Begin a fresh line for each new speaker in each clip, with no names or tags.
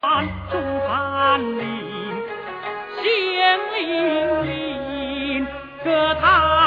中山陵，仙灵灵，歌堂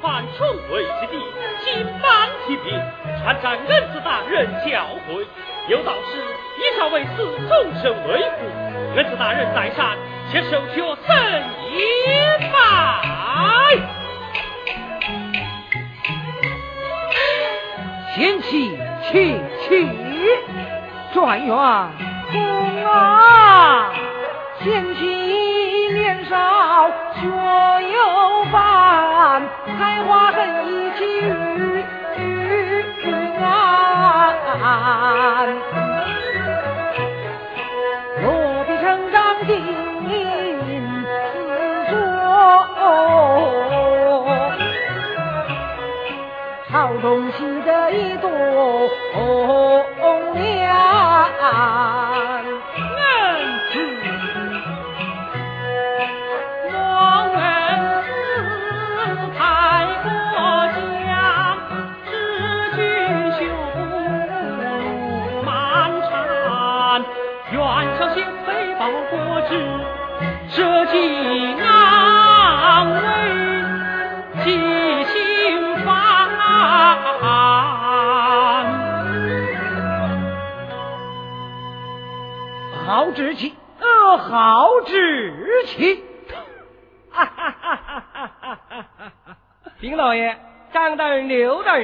僧此番重回之地，金榜题名，传赞恩赐大人教诲。有道是：一朝为师，终身为父。恩赐大人在上，且受学僧一拜。
贤妻，请起，转元公啊！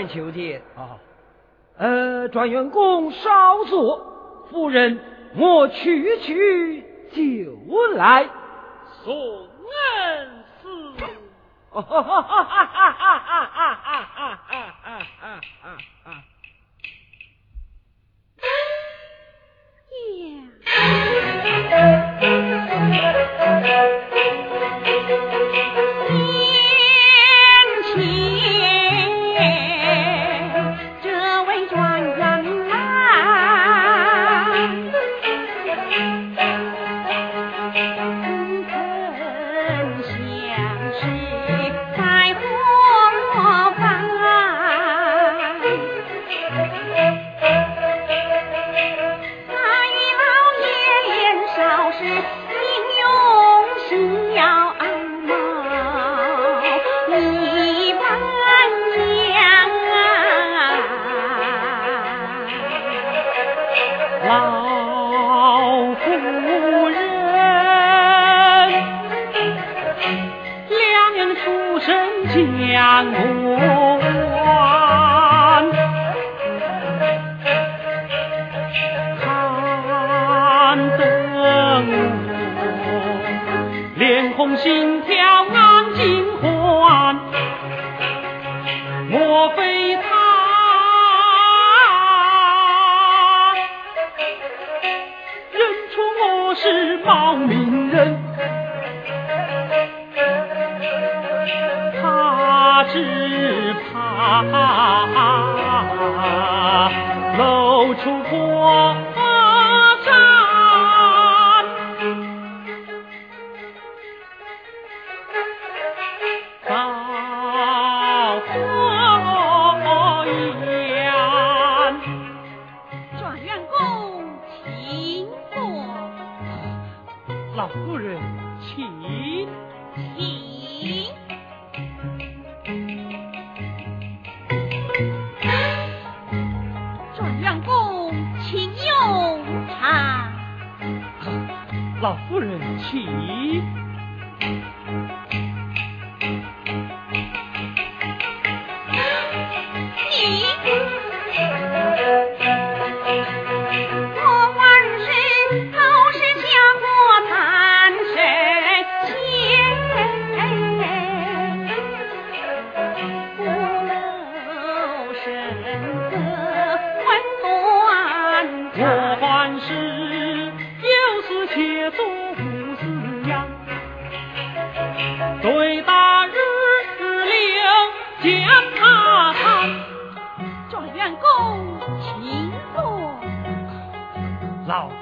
人求见。啊，呃，转员公稍坐，夫人我去去就来。送恩师。哈哈哈哈哈哈哈
哈哈哈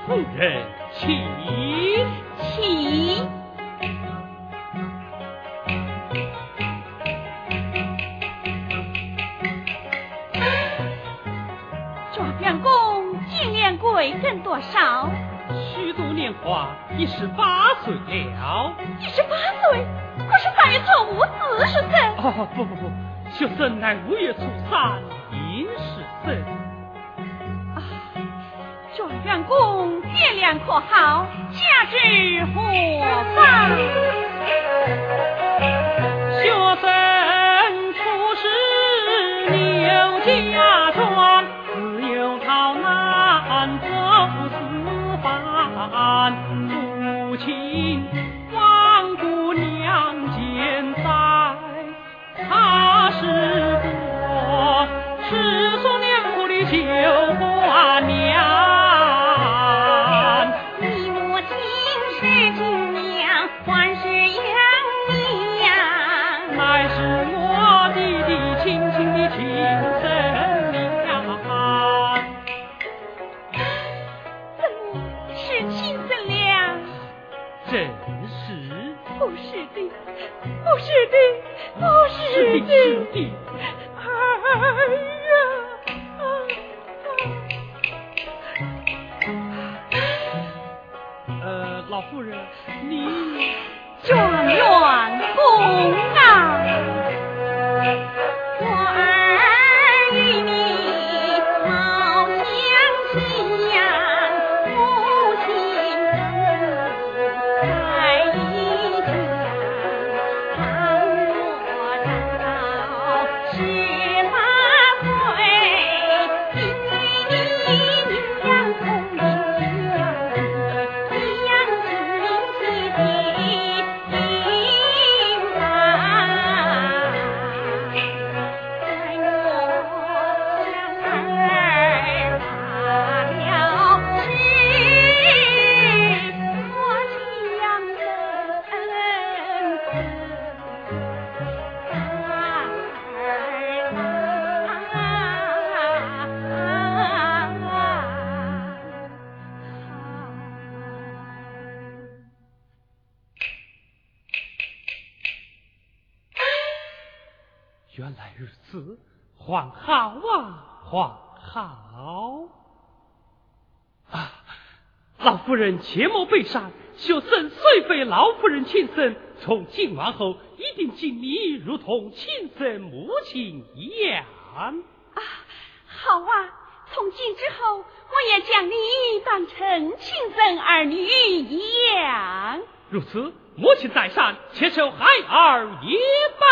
夫人，起起。状相
公今年贵庚多少？虚度年华，已十
八岁了。十八岁，可是犯错无
子是怎？哦不不不，学生乃五月初三
应时生。
愿公爹娘可好？家境何方？学
生
出身刘家
庄，自幼逃难，多不思返，父亲。切莫悲伤，学生虽非老夫人亲生，从今往后一定敬你如同亲生母亲一样。啊，
好啊！从今之后，我也将你当成亲生儿女一样。
如此，母亲在上，且受孩儿一拜。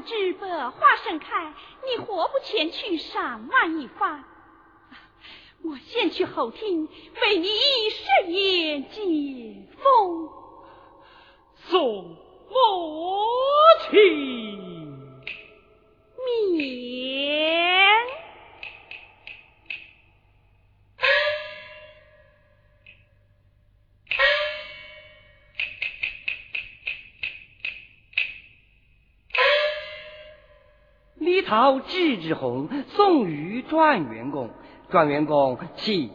正值百花盛开，你何不前去赏玩一番？我先去后厅为你设宴解风，
送我去
免。
曹志之红送于状元公，状元公请。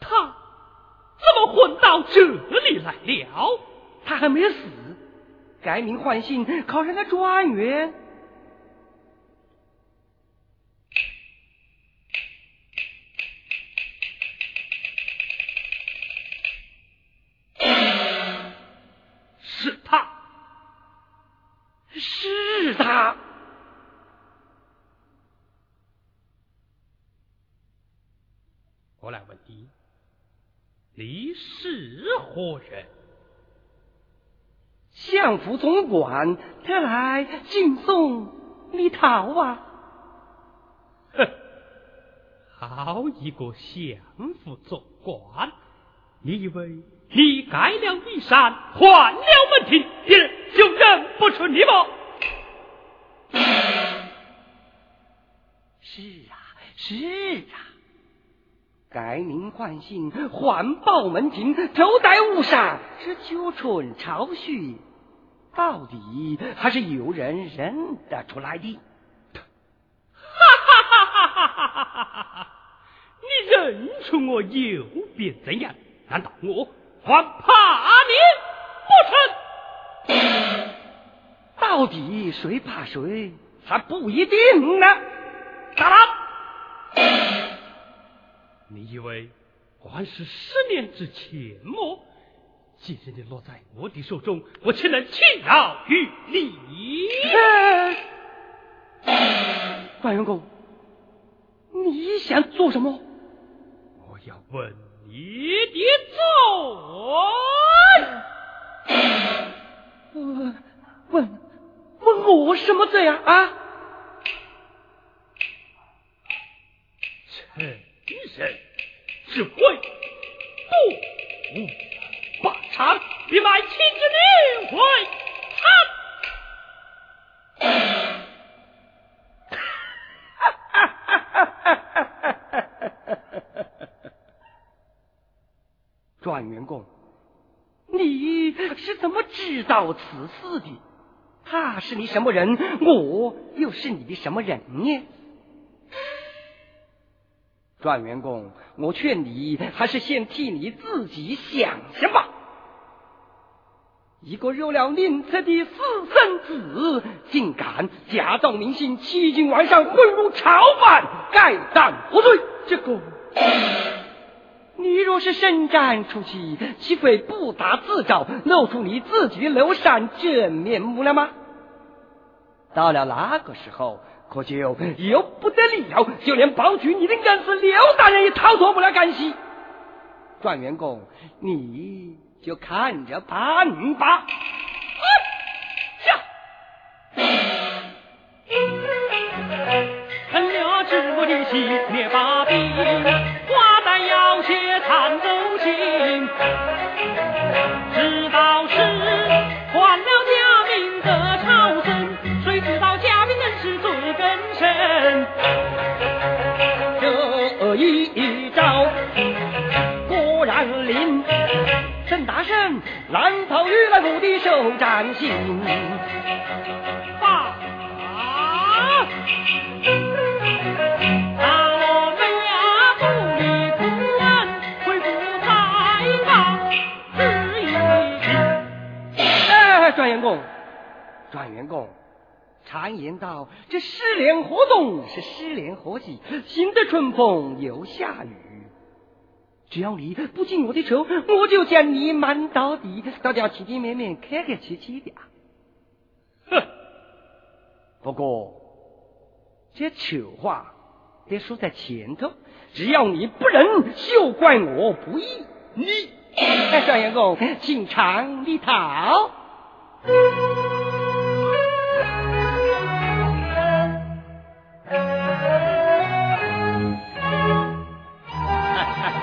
他怎么混到这里来了？
他还没死，改名换姓，考上了状元。
你是何人？
相府总管特来敬送李桃啊！
哼，好一个相府总管！你以为你改了衣衫，换了门庭，别人就认不出你吗？
是啊，是啊。改名换姓，换报门庭，头戴乌纱，是九春朝序，到底还是有人认得出来的。
哈哈哈哈哈哈哈哈！你认出我又变怎样？难道我还怕
你不成？到底谁怕谁，还不一定呢。
打他！你以为还是十年之前么？今日你落在我的手中，我岂能轻饶于你？
关员公，你想做什么？
我要问你的
罪。问问问我什么罪啊？啊？
臣。人是会不无法场，必卖妻之女为
状元公，你是怎么知道此事的？他是你什么人？我又是你的什么人呢？状元公，我劝你还是先替你自己想想吧。一个有了名册的私生子，竟敢假造明星，欺君罔上，混入朝犯，该当何罪？
这个，
你若是伸展出去，岂非不打自招，露出你自己的庐山真面目了吗？到了那个时候，可就由不得你了，就连保举你的恩师刘大人也逃脱不了干系。状元公，你。就看着办吧。
下，恨了治国的心，灭
吧圣，蓝袍玉来府的手掌心，
爸，大罗门呀，不离不安，恢复太大旨意。
哎，状元公，状元公，常言道，这失联活动是失联活计，新的春风又下雨。只要你不进我的手我就将你瞒到底。大家体体面面客客气气的
哼。
不过这丑话得说在前头只要你不仁就怪我不义。
你。
哎，少爷公请尝一
讨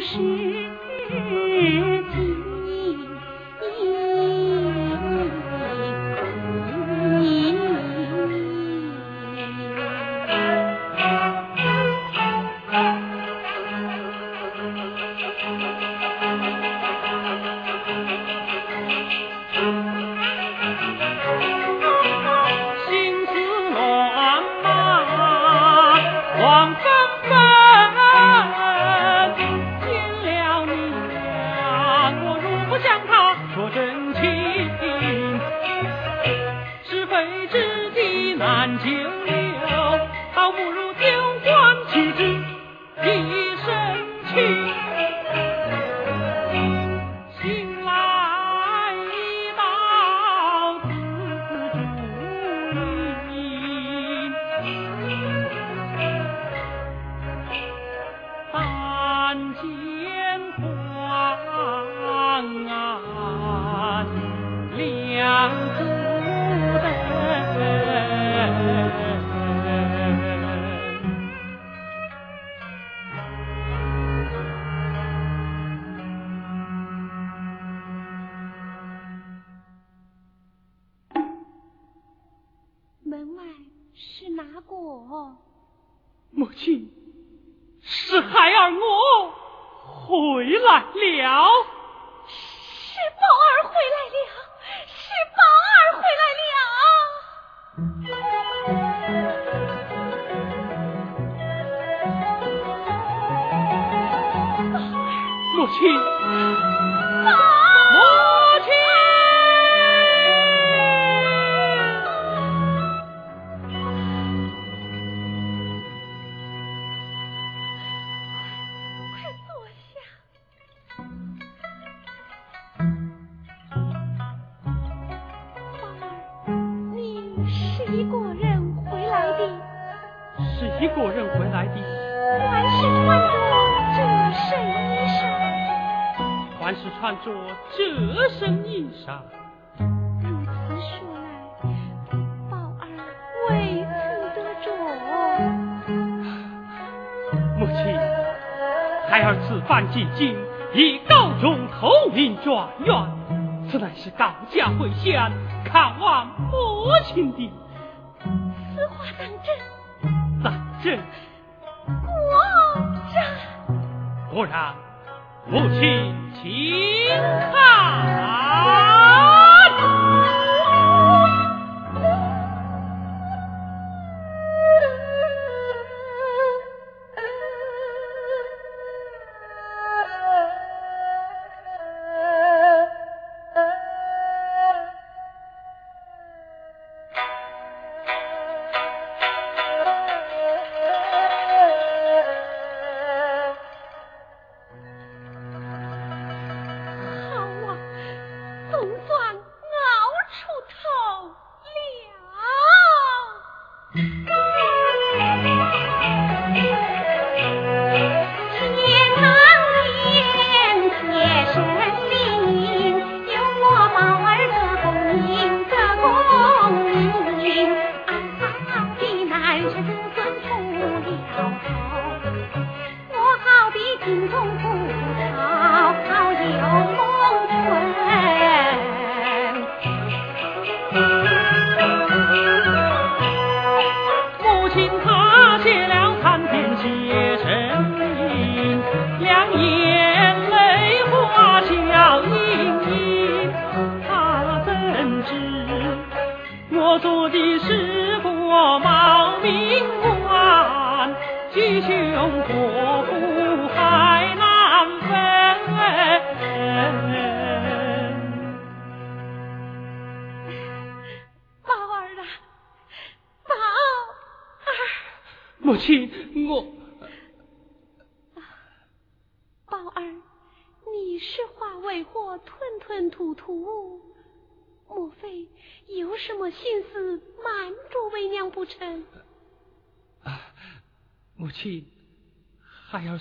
是
母亲是孩儿我回来了。
是宝儿回来了。是宝儿回来了。
母亲。孩儿此番进京，以高中头名状元，此乃是高家回乡看望母亲的。
此话当真？
当真。
皇上。
果让，母亲，请看。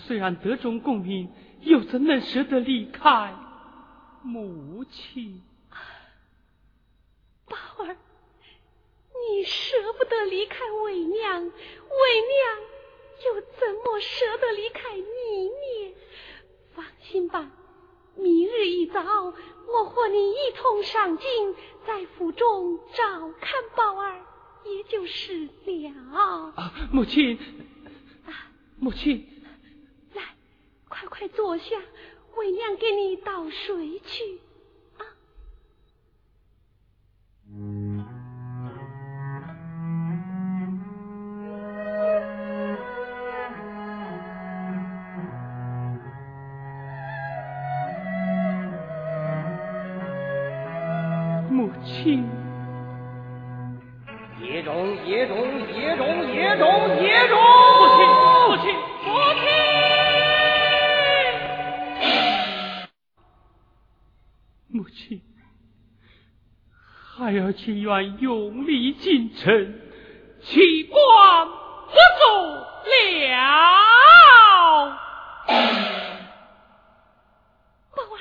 虽然得中功名，又怎能舍得离开母亲？
宝儿，你舍不得离开为娘，为娘又怎么舍得离开你呢？放心吧，明日一早，我和你一同上京，在府中照看宝儿，也就是了。
啊，母亲，啊母亲，
来，快快坐下，为娘给你倒水去。啊，
情愿用力进城，弃官不做了。
宝儿，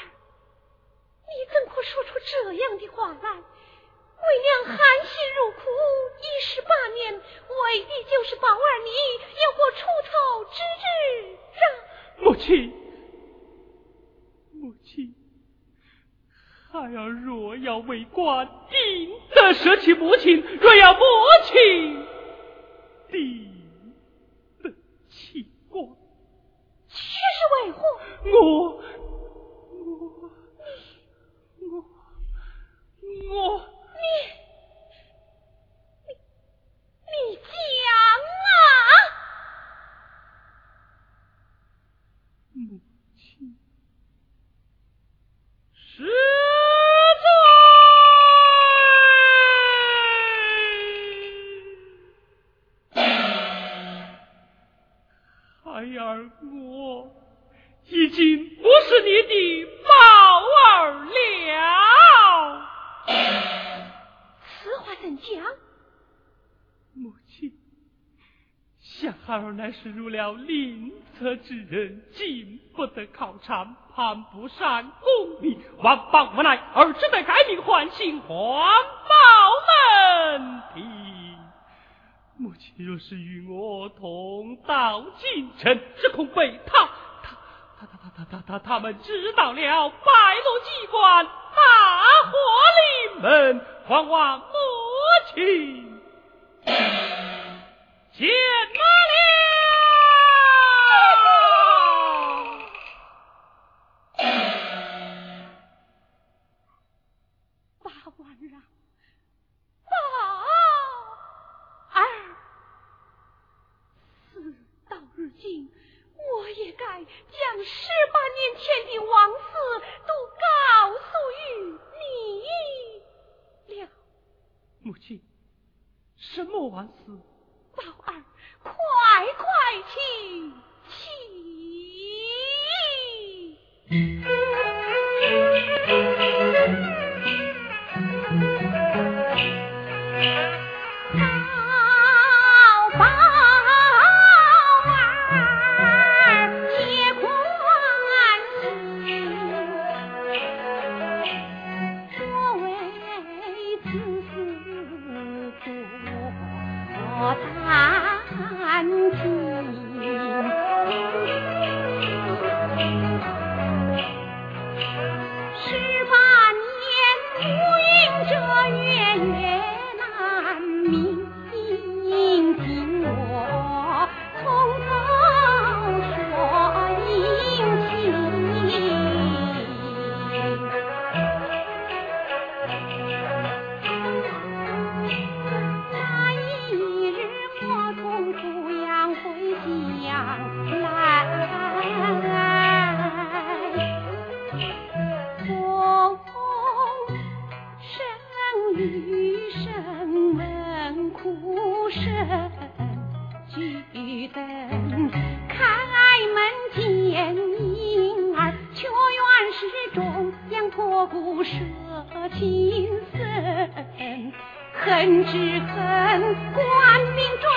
你怎可说出这样的话来？为娘含辛茹苦一十八年，为的就是宝儿你有过出头之日啊！
母亲，母亲，孩儿若要为官，定得舍弃母亲；若要母亲，定得弃官。
却是为何？
我，我，我，我，
你，你，你讲啊！
母亲，是而，我已经不是你的宝儿了。
此话怎讲？
母亲，小孩儿乃是入了吝啬之人，进不得考察，攀不上功名，万般无奈，而只得改名换姓，还报门庭。母亲若是与我同到京城，只恐被他他他他他他他他们知道了白鹿机关，大祸临门，还望母亲见。
恨之恨，官
民。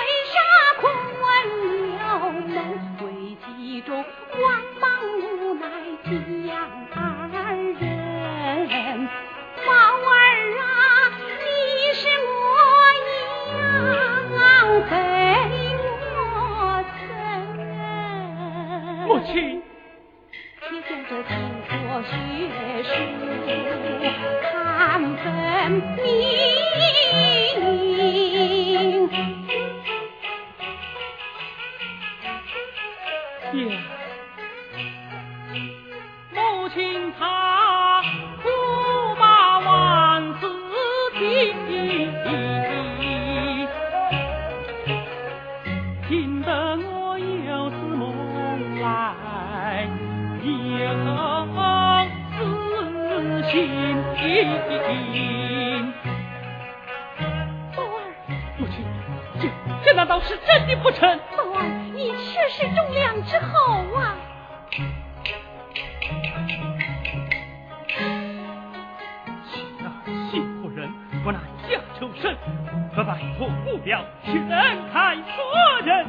不拜乎？不表，世人看说人，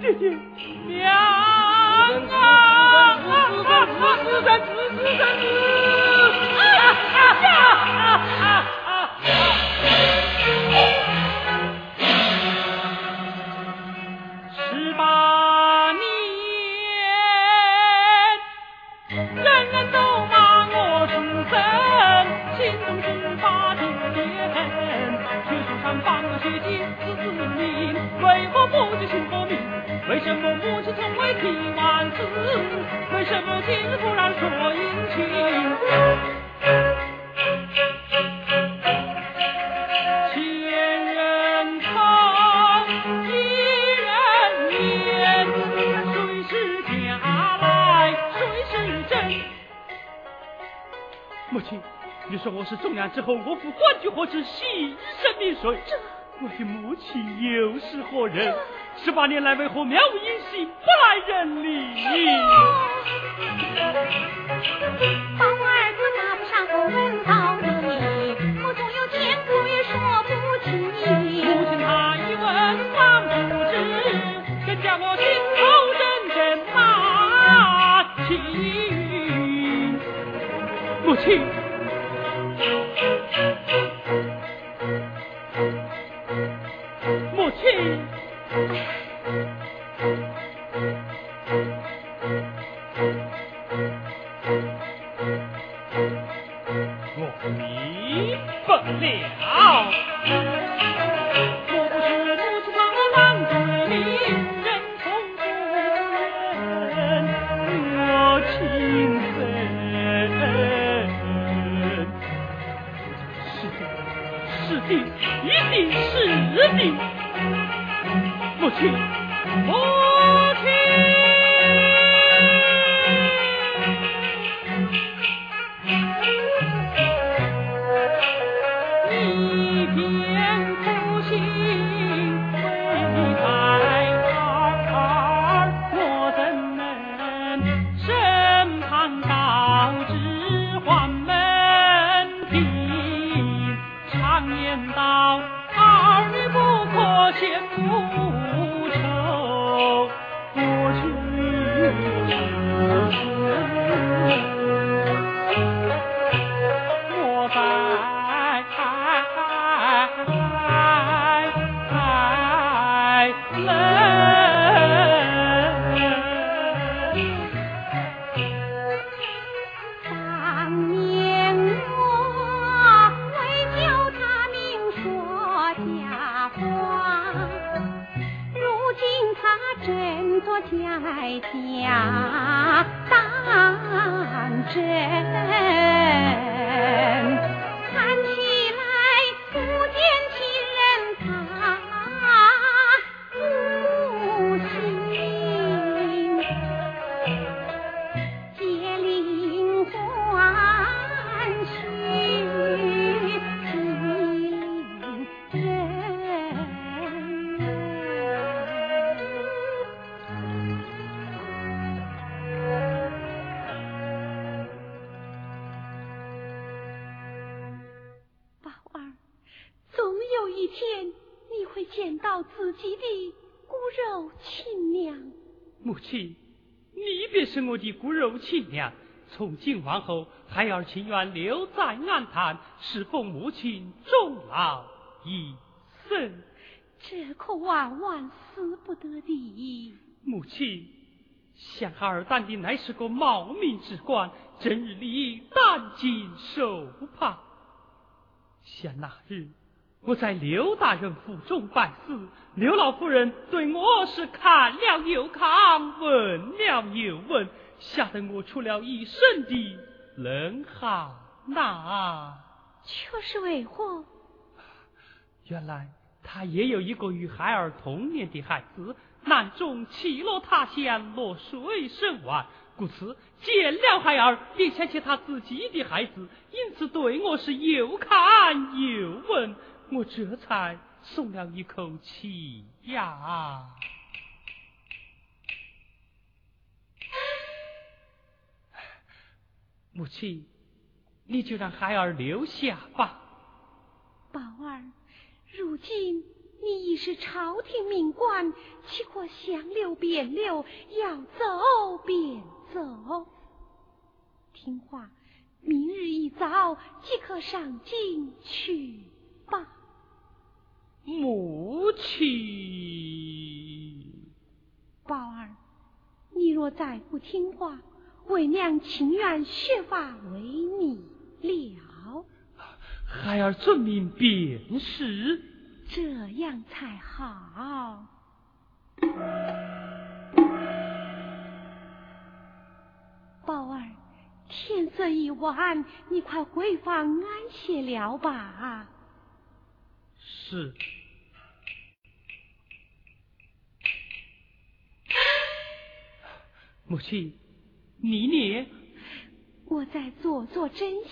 爹爹娘啊！啊啊啊！之后我父官居何处洗衣神秘
水
我的母亲又是何人十八年来为何渺无音信不来人理
见到自己的骨肉亲娘。
母亲，你便是我的骨肉亲娘。从今往后，孩儿情愿留在安滩，侍奉母亲终老一生。
这可万万死不得的。
母亲，想孩儿担的乃是个冒名之官，整日里担惊受怕。想那日我在刘大人府中拜死，刘老夫人对我是看了又看，问了又问。吓得我出了一身的冷汗呐！
却是为何？
原来他也有一个与孩儿同年的孩子，难中弃落他乡，落水身亡，故此见了孩儿，便想起他自己的孩子，因此对我是又看又问，我这才松了一口气呀。母亲，你就让孩儿留下吧。
宝儿，如今你已是朝廷命官，岂可想留便留，要走便走？听话，明日一早即可上京去吧。
母亲，
宝儿，你若再不听话。为娘情愿削发为你了，
孩儿遵命便是，
这样才好。宝儿，天色已晚，你快回房安歇了吧。
是，母亲。你念，
我在做做真。